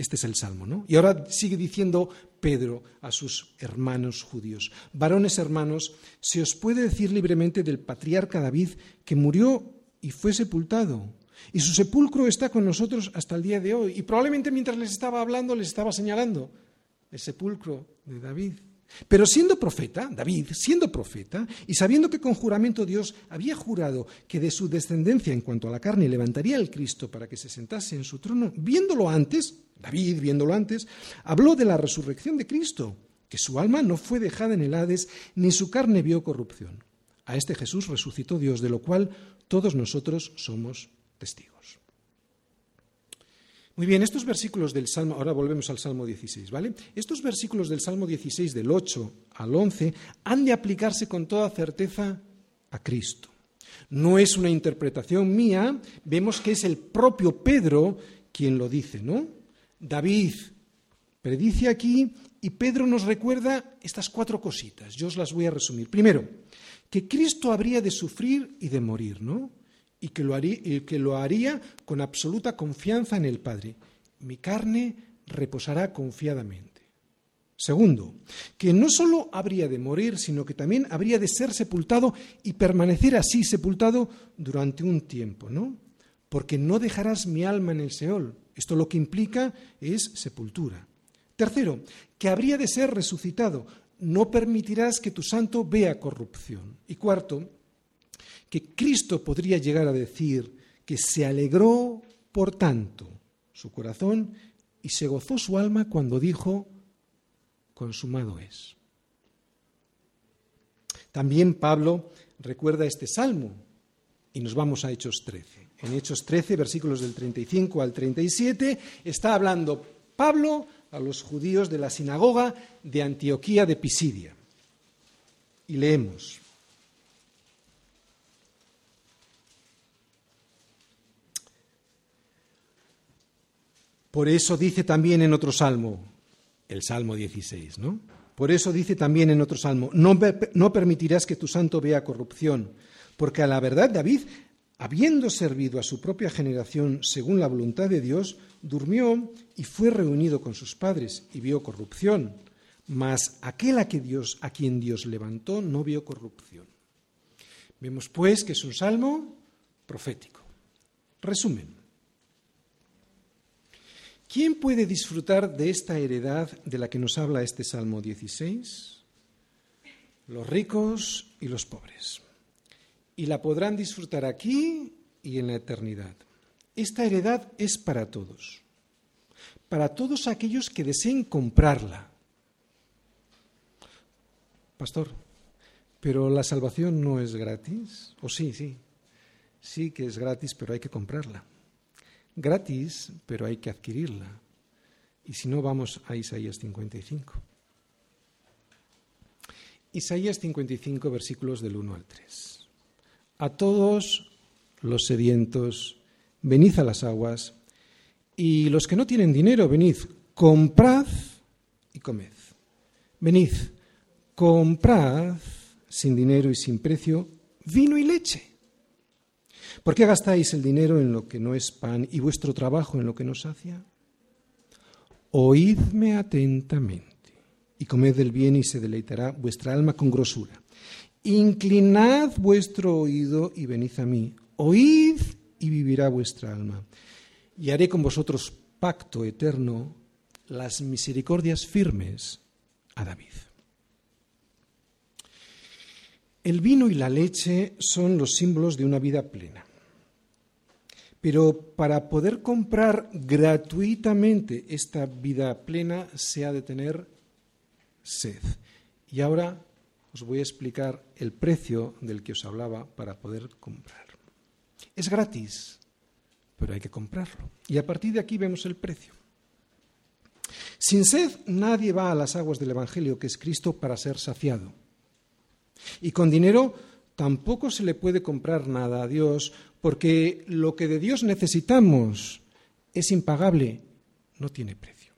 Este es el salmo, ¿no? Y ahora sigue diciendo Pedro a sus hermanos judíos, varones hermanos, se os puede decir libremente del patriarca David que murió y fue sepultado. Y su sepulcro está con nosotros hasta el día de hoy. Y probablemente mientras les estaba hablando les estaba señalando el sepulcro de David. Pero siendo profeta, David, siendo profeta, y sabiendo que con juramento Dios había jurado que de su descendencia en cuanto a la carne levantaría el Cristo para que se sentase en su trono, viéndolo antes, David, viéndolo antes, habló de la resurrección de Cristo, que su alma no fue dejada en el Hades, ni su carne vio corrupción. A este Jesús resucitó Dios, de lo cual todos nosotros somos testigos. Muy bien, estos versículos del Salmo, ahora volvemos al Salmo 16, ¿vale? Estos versículos del Salmo 16, del 8 al 11, han de aplicarse con toda certeza a Cristo. No es una interpretación mía, vemos que es el propio Pedro quien lo dice, ¿no? David predice aquí y Pedro nos recuerda estas cuatro cositas. Yo os las voy a resumir. Primero, que Cristo habría de sufrir y de morir, ¿no? Y que lo, haría, lo haría con absoluta confianza en el Padre. Mi carne reposará confiadamente. Segundo, que no sólo habría de morir, sino que también habría de ser sepultado y permanecer así sepultado durante un tiempo, ¿no? Porque no dejarás mi alma en el Seol. Esto lo que implica es sepultura. Tercero, que habría de ser resucitado. No permitirás que tu santo vea corrupción. Y cuarto, que Cristo podría llegar a decir que se alegró, por tanto, su corazón y se gozó su alma cuando dijo, consumado es. También Pablo recuerda este salmo y nos vamos a Hechos 13. En Hechos 13, versículos del 35 al 37, está hablando Pablo a los judíos de la sinagoga de Antioquía de Pisidia. Y leemos. Por eso dice también en otro salmo, el Salmo 16, ¿no? Por eso dice también en otro salmo, no, permitirás que tu santo vea corrupción, porque a la verdad David, habiendo servido a su propia generación según la voluntad de Dios, durmió y fue reunido con sus padres y vio corrupción. Mas aquel a, que Dios, a quien Dios levantó no vio corrupción. Vemos pues que es un salmo profético. Resumen. ¿Quién puede disfrutar de esta heredad de la que nos habla este Salmo 16? Los ricos y los pobres. Y la podrán disfrutar aquí y en la eternidad. Esta heredad es para todos, para todos aquellos que deseen comprarla. Pastor, pero la salvación no es gratis. O sí, sí, sí que es gratis, pero hay que comprarla gratis, pero hay que adquirirla. Y si no, vamos a Isaías 55. Isaías 55, versículos del 1 al 3. A todos los sedientos, venid a las aguas, y los que no tienen dinero, venid, comprad y comed. Venid, comprad sin dinero y sin precio vino y leche ¿Por qué gastáis el dinero en lo que no es pan y vuestro trabajo en lo que no sacia? Oídme atentamente y comed del bien y se deleitará vuestra alma con grosura. Inclinad vuestro oído y venid a mí. Oíd y vivirá vuestra alma. Y haré con vosotros pacto eterno, las misericordias firmes a David. El vino y la leche son los símbolos de una vida plena. Pero para poder comprar gratuitamente esta vida plena se ha de tener sed. Y ahora os voy a explicar el precio del que os hablaba para poder comprar. Es gratis, pero hay que comprarlo. Y a partir de aquí vemos el precio. Sin sed nadie va a las aguas del Evangelio, que es Cristo, para ser saciado. Y con dinero tampoco se le puede comprar nada a Dios, porque lo que de Dios necesitamos es impagable, no tiene precio.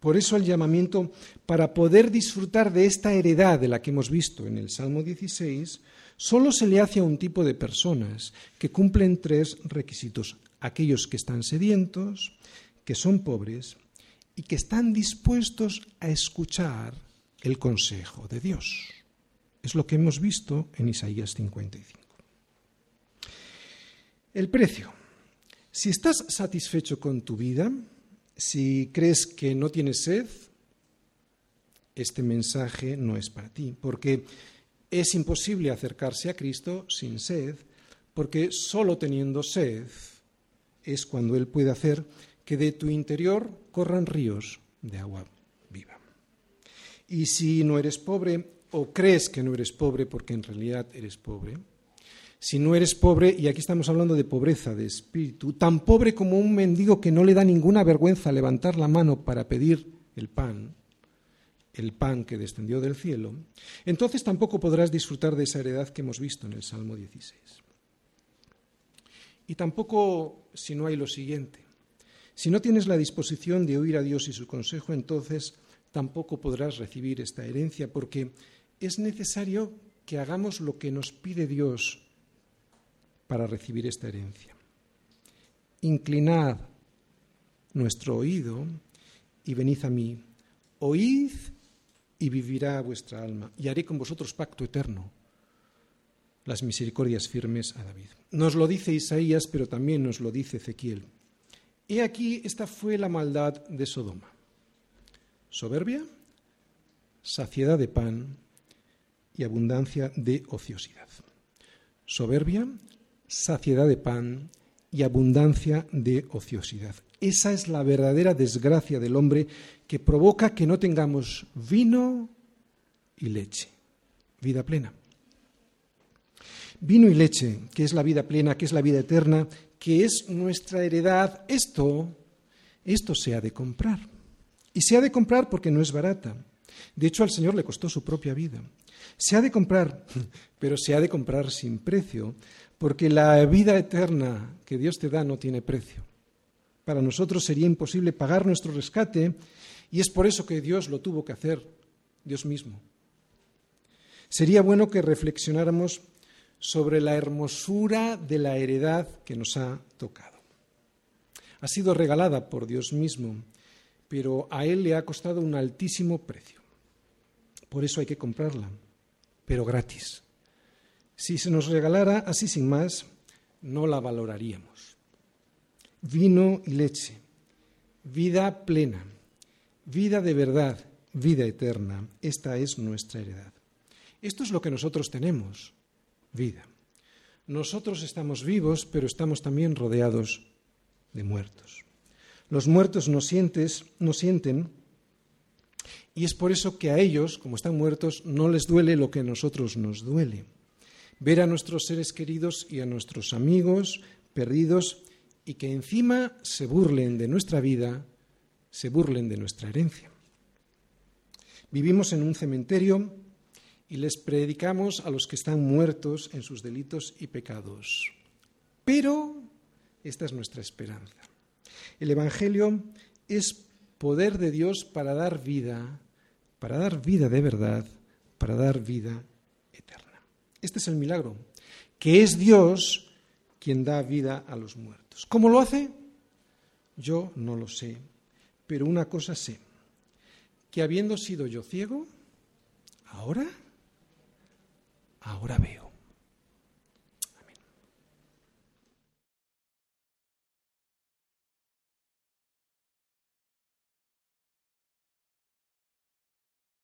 Por eso el llamamiento para poder disfrutar de esta heredad de la que hemos visto en el Salmo 16, solo se le hace a un tipo de personas que cumplen tres requisitos. Aquellos que están sedientos, que son pobres y que están dispuestos a escuchar el consejo de Dios. Es lo que hemos visto en Isaías 55. El precio. Si estás satisfecho con tu vida, si crees que no tienes sed, este mensaje no es para ti, porque es imposible acercarse a Cristo sin sed, porque solo teniendo sed es cuando Él puede hacer que de tu interior corran ríos de agua viva. Y si no eres pobre, o crees que no eres pobre porque en realidad eres pobre, si no eres pobre, y aquí estamos hablando de pobreza de espíritu, tan pobre como un mendigo que no le da ninguna vergüenza levantar la mano para pedir el pan, el pan que descendió del cielo, entonces tampoco podrás disfrutar de esa heredad que hemos visto en el Salmo 16. Y tampoco si no hay lo siguiente. Si no tienes la disposición de oír a Dios y su consejo, entonces tampoco podrás recibir esta herencia, porque es necesario que hagamos lo que nos pide Dios para recibir esta herencia. Inclinad nuestro oído y venid a mí. Oíd y vivirá vuestra alma, y haré con vosotros pacto eterno, las misericordias firmes a David. Nos lo dice Isaías, pero también nos lo dice Ezequiel. He aquí, esta fue la maldad de Sodoma. Soberbia, saciedad de pan y abundancia de ociosidad. Soberbia, saciedad de pan y abundancia de ociosidad. Esa es la verdadera desgracia del hombre que provoca que no tengamos vino y leche, vida plena. Vino y leche, que es la vida plena, que es la vida eterna, que es nuestra heredad, esto, esto se ha de comprar. Y se ha de comprar porque no es barata. De hecho, al Señor le costó su propia vida. Se ha de comprar, *laughs* pero se ha de comprar sin precio, porque la vida eterna que Dios te da no tiene precio. Para nosotros sería imposible pagar nuestro rescate y es por eso que Dios lo tuvo que hacer, Dios mismo. Sería bueno que reflexionáramos sobre la hermosura de la heredad que nos ha tocado. Ha sido regalada por Dios mismo, pero a Él le ha costado un altísimo precio. Por eso hay que comprarla, pero gratis. Si se nos regalara así sin más, no la valoraríamos. Vino y leche, vida plena, vida de verdad, vida eterna, esta es nuestra heredad. Esto es lo que nosotros tenemos, vida. Nosotros estamos vivos, pero estamos también rodeados de muertos. Los muertos no, sientes, no sienten y es por eso que a ellos, como están muertos, no les duele lo que a nosotros nos duele ver a nuestros seres queridos y a nuestros amigos perdidos y que encima se burlen de nuestra vida, se burlen de nuestra herencia. Vivimos en un cementerio y les predicamos a los que están muertos en sus delitos y pecados. Pero esta es nuestra esperanza. El Evangelio es poder de Dios para dar vida, para dar vida de verdad, para dar vida eterna. Este es el milagro, que es Dios quien da vida a los muertos. ¿Cómo lo hace? Yo no lo sé, pero una cosa sé, que habiendo sido yo ciego, ahora, ahora veo.